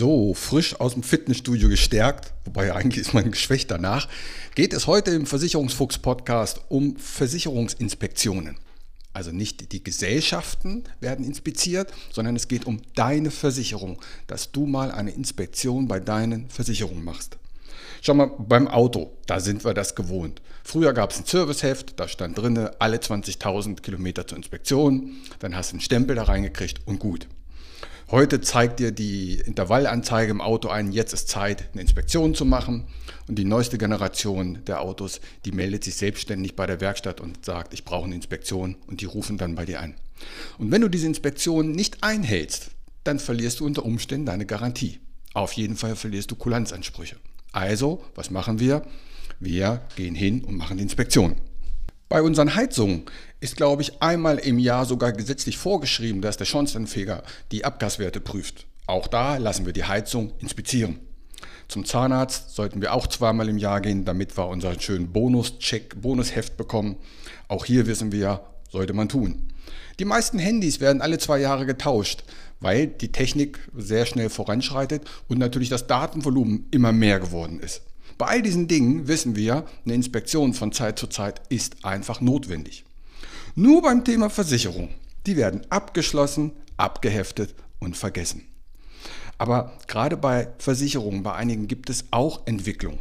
So, frisch aus dem Fitnessstudio gestärkt, wobei eigentlich ist man geschwächt danach, geht es heute im Versicherungsfuchs Podcast um Versicherungsinspektionen. Also nicht die Gesellschaften werden inspiziert, sondern es geht um deine Versicherung, dass du mal eine Inspektion bei deinen Versicherungen machst. Schau mal, beim Auto, da sind wir das gewohnt. Früher gab es ein Serviceheft, da stand drin, alle 20.000 Kilometer zur Inspektion, dann hast du einen Stempel da reingekriegt und gut. Heute zeigt dir die Intervallanzeige im Auto ein, jetzt ist Zeit, eine Inspektion zu machen. Und die neueste Generation der Autos, die meldet sich selbstständig bei der Werkstatt und sagt, ich brauche eine Inspektion und die rufen dann bei dir an. Und wenn du diese Inspektion nicht einhältst, dann verlierst du unter Umständen deine Garantie. Auf jeden Fall verlierst du Kulanzansprüche. Also, was machen wir? Wir gehen hin und machen die Inspektion. Bei unseren Heizungen ist, glaube ich, einmal im Jahr sogar gesetzlich vorgeschrieben, dass der Schornsteinfeger die Abgaswerte prüft. Auch da lassen wir die Heizung inspizieren. Zum Zahnarzt sollten wir auch zweimal im Jahr gehen, damit wir unseren schönen Bonuscheck, Bonusheft bekommen. Auch hier wissen wir, sollte man tun. Die meisten Handys werden alle zwei Jahre getauscht, weil die Technik sehr schnell voranschreitet und natürlich das Datenvolumen immer mehr geworden ist. Bei all diesen Dingen wissen wir, eine Inspektion von Zeit zu Zeit ist einfach notwendig. Nur beim Thema Versicherung. Die werden abgeschlossen, abgeheftet und vergessen. Aber gerade bei Versicherungen, bei einigen gibt es auch Entwicklung.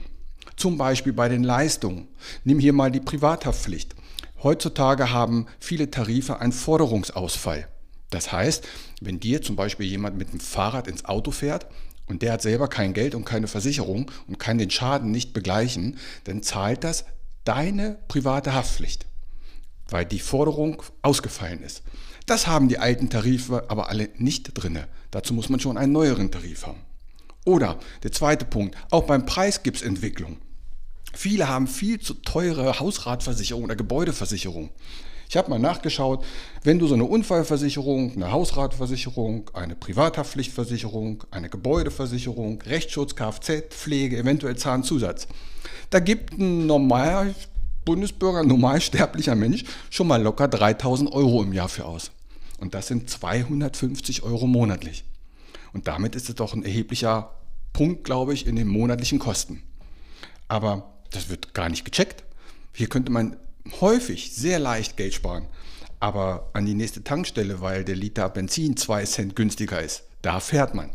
Zum Beispiel bei den Leistungen. Nimm hier mal die Privathaftpflicht. Heutzutage haben viele Tarife einen Forderungsausfall. Das heißt, wenn dir zum Beispiel jemand mit dem Fahrrad ins Auto fährt und der hat selber kein Geld und keine Versicherung und kann den Schaden nicht begleichen, dann zahlt das deine private Haftpflicht, weil die Forderung ausgefallen ist. Das haben die alten Tarife aber alle nicht drinne. Dazu muss man schon einen neueren Tarif haben. Oder der zweite Punkt, auch beim Preis gibt es Entwicklung. Viele haben viel zu teure Hausratversicherung oder Gebäudeversicherung. Ich habe mal nachgeschaut, wenn du so eine Unfallversicherung, eine Hausratversicherung, eine Privathaftpflichtversicherung, eine Gebäudeversicherung, Rechtsschutz, Kfz, Pflege, eventuell Zahnzusatz, da gibt ein normal Bundesbürger, normalsterblicher Mensch schon mal locker 3000 Euro im Jahr für aus. Und das sind 250 Euro monatlich. Und damit ist es doch ein erheblicher Punkt, glaube ich, in den monatlichen Kosten. Aber das wird gar nicht gecheckt. Hier könnte man häufig sehr leicht Geld sparen. Aber an die nächste Tankstelle, weil der Liter Benzin 2 Cent günstiger ist, da fährt man.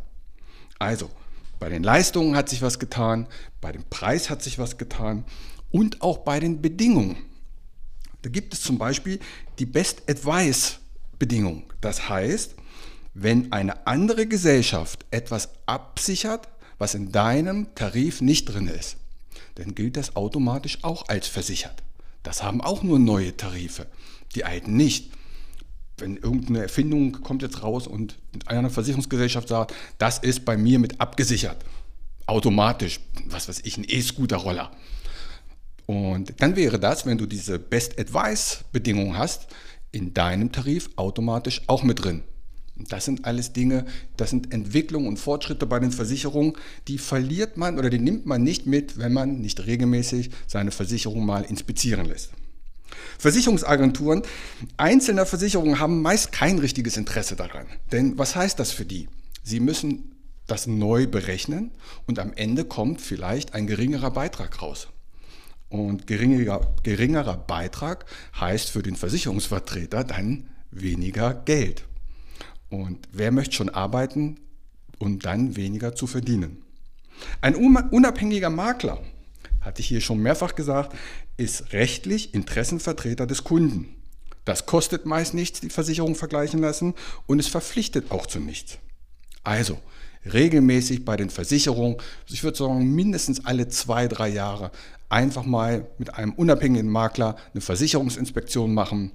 Also, bei den Leistungen hat sich was getan, bei dem Preis hat sich was getan und auch bei den Bedingungen. Da gibt es zum Beispiel die Best Advice Bedingung. Das heißt, wenn eine andere Gesellschaft etwas absichert, was in deinem Tarif nicht drin ist, dann gilt das automatisch auch als versichert. Das haben auch nur neue Tarife, die alten nicht. Wenn irgendeine Erfindung kommt jetzt raus und eine Versicherungsgesellschaft sagt, das ist bei mir mit abgesichert, automatisch, was weiß ich, ein E-Scooter-Roller. Und dann wäre das, wenn du diese Best Advice-Bedingung hast, in deinem Tarif automatisch auch mit drin. Das sind alles Dinge, das sind Entwicklungen und Fortschritte bei den Versicherungen, die verliert man oder die nimmt man nicht mit, wenn man nicht regelmäßig seine Versicherung mal inspizieren lässt. Versicherungsagenturen einzelner Versicherungen haben meist kein richtiges Interesse daran. Denn was heißt das für die? Sie müssen das neu berechnen und am Ende kommt vielleicht ein geringerer Beitrag raus. Und geringerer, geringerer Beitrag heißt für den Versicherungsvertreter dann weniger Geld. Und wer möchte schon arbeiten, um dann weniger zu verdienen? Ein unabhängiger Makler hatte ich hier schon mehrfach gesagt, ist rechtlich Interessenvertreter des Kunden. Das kostet meist nichts, die Versicherung vergleichen lassen und es verpflichtet auch zu nichts. Also, regelmäßig bei den Versicherungen, ich würde sagen mindestens alle zwei, drei Jahre, einfach mal mit einem unabhängigen Makler eine Versicherungsinspektion machen.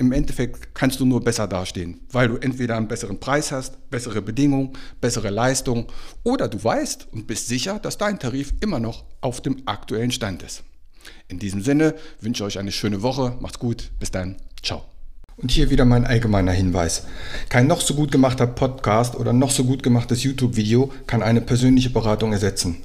Im Endeffekt kannst du nur besser dastehen, weil du entweder einen besseren Preis hast, bessere Bedingungen, bessere Leistung oder du weißt und bist sicher, dass dein Tarif immer noch auf dem aktuellen Stand ist. In diesem Sinne wünsche ich euch eine schöne Woche. Macht's gut. Bis dann. Ciao. Und hier wieder mein allgemeiner Hinweis. Kein noch so gut gemachter Podcast oder noch so gut gemachtes YouTube-Video kann eine persönliche Beratung ersetzen.